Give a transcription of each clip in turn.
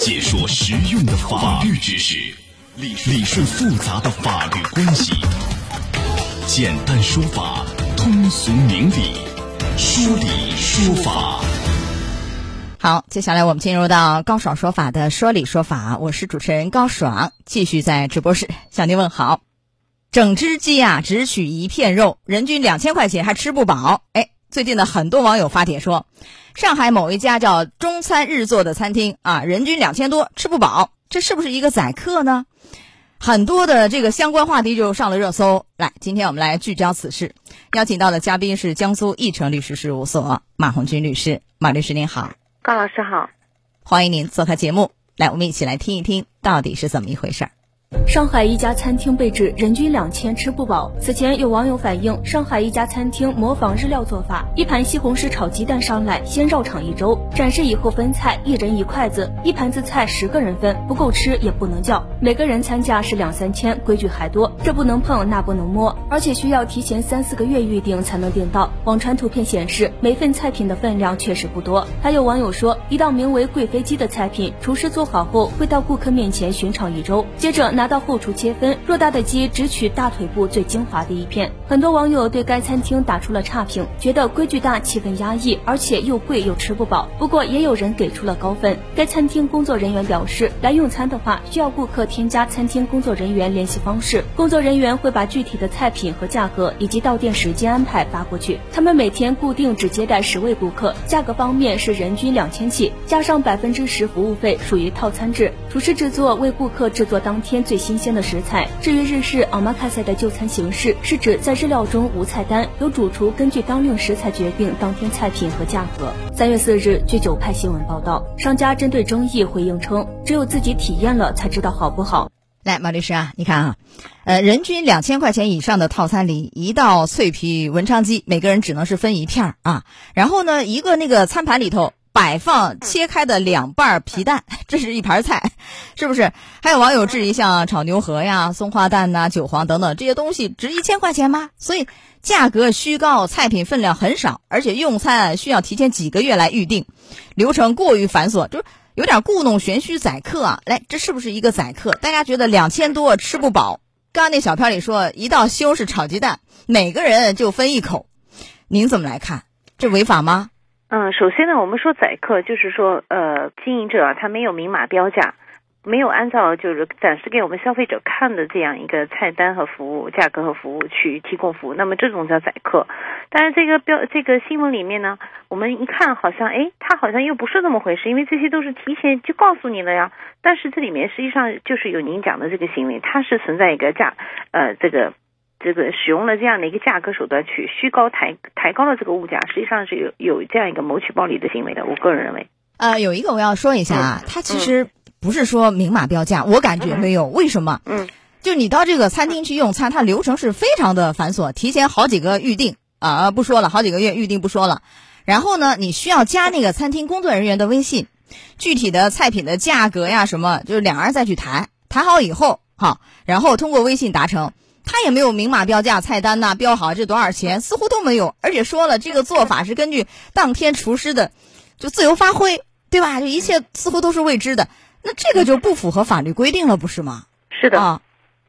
解说实用的法律知识，理理顺复杂的法律关系，简单说法，通俗明理，说理说法。好，接下来我们进入到高爽说法的说理说法，我是主持人高爽，继续在直播室向您问好。整只鸡啊，只取一片肉，人均两千块钱还吃不饱。哎，最近呢，很多网友发帖说，上海某一家叫中餐日做的餐厅啊，人均两千多吃不饱，这是不是一个宰客呢？很多的这个相关话题就上了热搜。来，今天我们来聚焦此事，邀请到的嘉宾是江苏义成律师事务所马红军律师。马律师您好，高老师好，欢迎您做客节目。来，我们一起来听一听到底是怎么一回事儿。上海一家餐厅被指人均两千吃不饱。此前有网友反映，上海一家餐厅模仿日料做法，一盘西红柿炒鸡蛋上来，先绕场一周，展示以后分菜，一人一筷子，一盘子菜十个人分，不够吃也不能叫。每个人餐价是两三千，规矩还多，这不能碰，那不能摸，而且需要提前三四个月预定才能订到。网传图片显示，每份菜品的分量确实不多。还有网友说，一道名为贵妃鸡的菜品，厨师做好后会到顾客面前巡场一周，接着拿到后厨切分，偌大的鸡只取大腿部最精华的一片。很多网友对该餐厅打出了差评，觉得规矩大、气氛压抑，而且又贵又吃不饱。不过也有人给出了高分。该餐厅工作人员表示，来用餐的话需要顾客添加餐厅工作人员联系方式，工作人员会把具体的菜品和价格以及到店时间安排发过去。他们每天固定只接待十位顾客，价格方面是人均两千起，加上百分之十服务费，属于套餐制。厨师制作为顾客制作当天最新鲜。的食材。至于日式奥马卡塞的就餐形式，是指在日料中无菜单，由主厨根据当令食材决定当天菜品和价格。三月四日，据九派新闻报道，商家针对争议回应称，只有自己体验了才知道好不好。来，马律师啊，你看啊，呃，人均两千块钱以上的套餐里，一道脆皮文昌鸡，每个人只能是分一片儿啊。然后呢，一个那个餐盘里头。摆放切开的两瓣皮蛋，这是一盘菜，是不是？还有网友质疑，像炒牛河呀、松花蛋呐、韭黄等等这些东西，值一千块钱吗？所以价格虚高，菜品分量很少，而且用餐需要提前几个月来预定，流程过于繁琐，就有点故弄玄虚宰客啊！来，这是不是一个宰客？大家觉得两千多吃不饱？刚刚那小片里说，一道西红柿炒鸡蛋，每个人就分一口，您怎么来看？这违法吗？嗯，首先呢，我们说宰客，就是说，呃，经营者他没有明码标价，没有按照就是展示给我们消费者看的这样一个菜单和服务价格和服务去提供服务，那么这种叫宰客。但是这个标这个新闻里面呢，我们一看好像，哎，他好像又不是那么回事，因为这些都是提前就告诉你了呀。但是这里面实际上就是有您讲的这个行为，它是存在一个价，呃，这个。这个使用了这样的一个价格手段去虚高抬抬高了这个物价，实际上是有有这样一个谋取暴利的行为的。我个人认为，呃，有一个我要说一下啊，它其实不是说明码标价，我感觉没有。为什么？嗯，就你到这个餐厅去用餐，它流程是非常的繁琐，提前好几个预定啊，不说了，好几个月预定不说了。然后呢，你需要加那个餐厅工作人员的微信，具体的菜品的价格呀什么，就是两人再去谈，谈好以后好，然后通过微信达成。他也没有明码标价，菜单呐标好这多少钱，似乎都没有。而且说了，这个做法是根据当天厨师的就自由发挥，对吧？就一切似乎都是未知的，那这个就不符合法律规定了，不是吗？是的啊，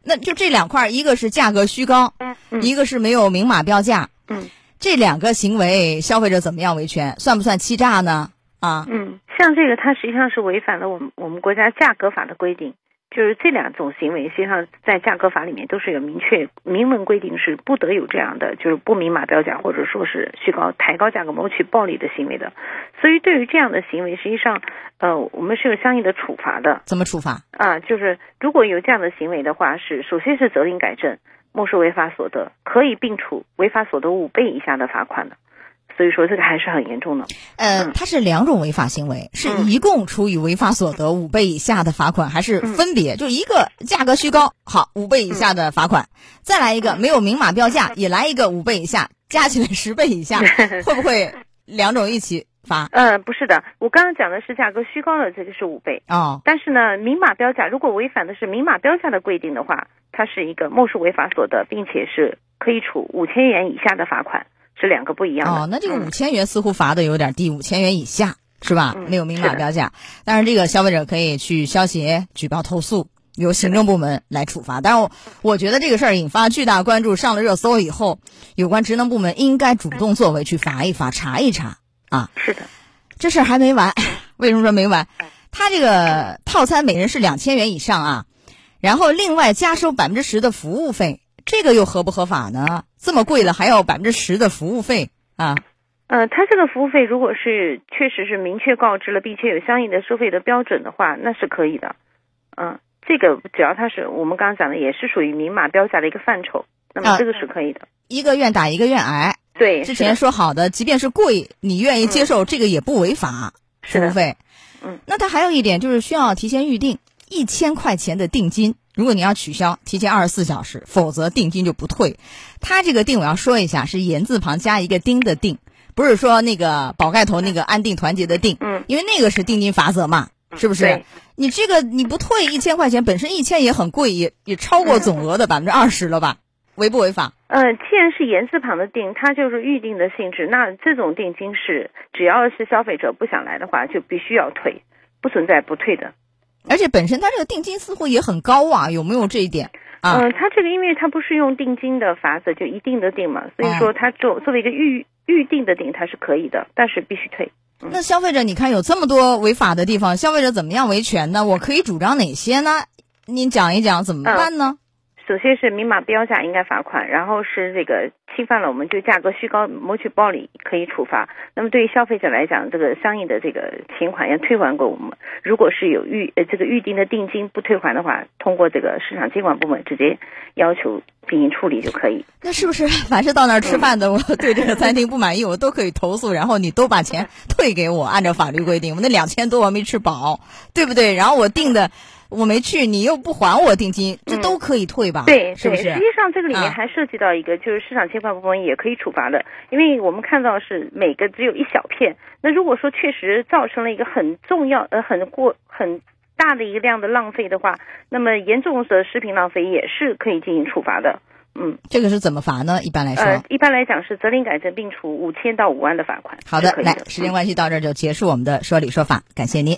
那就这两块，一个是价格虚高，一个是没有明码标价，嗯，这两个行为，消费者怎么样维权？算不算欺诈呢？啊，嗯，像这个，它实际上是违反了我们我们国家价格法的规定。就是这两种行为，实际上在价格法里面都是有明确明文规定，是不得有这样的，就是不明码标价或者说是虚高抬高价格谋取暴利的行为的。所以对于这样的行为，实际上，呃，我们是有相应的处罚的。怎么处罚？啊，就是如果有这样的行为的话，是首先是责令改正，没收违法所得，可以并处违法所得五倍以下的罚款的。所以说这个还是很严重的。呃，它是两种违法行为，是一共处以违法所得五倍以下的罚款，还是分别？就一个价格虚高，好五倍以下的罚款，再来一个没有明码标价，也来一个五倍以下，加起来十倍以下，会不会两种一起罚？呃，不是的，我刚刚讲的是价格虚高的这个是五倍哦，但是呢，明码标价如果违反的是明码标价的规定的话，它是一个没收违法所得，并且是可以处五千元以下的罚款。是两个不一样的哦，那这个五千元似乎罚的有点低，五千元以下是吧？嗯没有明码标价，但是这个消费者可以去消协举报投诉，由行政部门来处罚。但是我我觉得这个事儿引发巨大关注，上了热搜以后，有关职能部门应该主动作为，去罚一罚，查一查啊。是的，这事儿还没完，为什么说没完？他这个套餐每人是两千元以上啊，然后另外加收百分之十的服务费，这个又合不合法呢？这么贵了还要百分之十的服务费啊？呃，它这个服务费如果是确实是明确告知了，并且有相应的收费的标准的话，那是可以的。嗯、这个只要它是我们刚刚讲的，也是属于明码标价的一个范畴，那啊么这个是可以的。一个愿打一个愿挨，对，之前说好的，即便是贵，你愿意接受，这个也不违法。服务费，嗯，那它还有一点就是需要提前预定一千块钱的定金，如果你要取消，提前二十四小时，否则定金就不退。他这个定我要说一下，是言字旁加一个丁的定，不是说那个宝盖头那个安定团结的定，嗯，因为那个是定金法则嘛，是不是对？你这个你不退一千块钱，本身一千也很贵，也也超过总额的百分之二十了吧？违不违法？呃，既然是言字旁的定，它就是预定的性质，那这种定金是只要是消费者不想来的话，就必须要退，不存在不退的。而且本身它这个定金似乎也很高啊，有没有这一点啊？嗯、它这个因为它不是用定金的法则，就一定的定嘛，所以说它作作为一个预预定的定，它是可以的，但是必须退。那消费者，你看有这么多违法的地方，消费者怎么样维权呢？我可以主张哪些呢？您讲一讲怎么办呢？首先是明码标价应该罚款，然后是这个侵犯了我们就价格虚高谋取暴利可以处罚。那么对于消费者来讲，这个相应的这个钱款要退还给我们。如果是有预呃这个预定的定金不退还的话，通过这个市场监管部门直接要求进行处理就可以。那是不是凡是到那儿吃饭的，我对这个餐厅不满意，我都可以投诉，然后你都把钱退给我？按照法律规定，我那两千多我还没吃饱，对不对？然后我订的我没去，你又不还我定金，这都可以退吧？对，对，是不是实？际上这个里面啊还涉及到一个，就是市场监管部门也可以处罚的，因为我们看到是每个只有一小片。那如果说确实造成了一个很重要呃很过很大的一个量的浪费的话，那么严重的食品浪费也是可以进行处罚的。嗯，这个是怎么罚呢？一般来说，呃，一般来讲是责令改正并处五千到五万的罚款。好的来，时间关系到这儿就结束我们的说理说法，感谢您。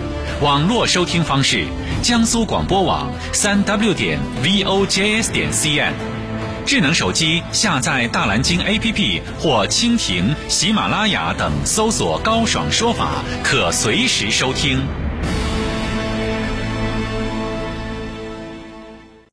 网络收听方式：江苏广播网三 w 点 vojs 点 cn。智能手机下载大蓝鲸 APP 或蜻蜓、喜马拉雅等，搜索“高爽说法”，可随时收听。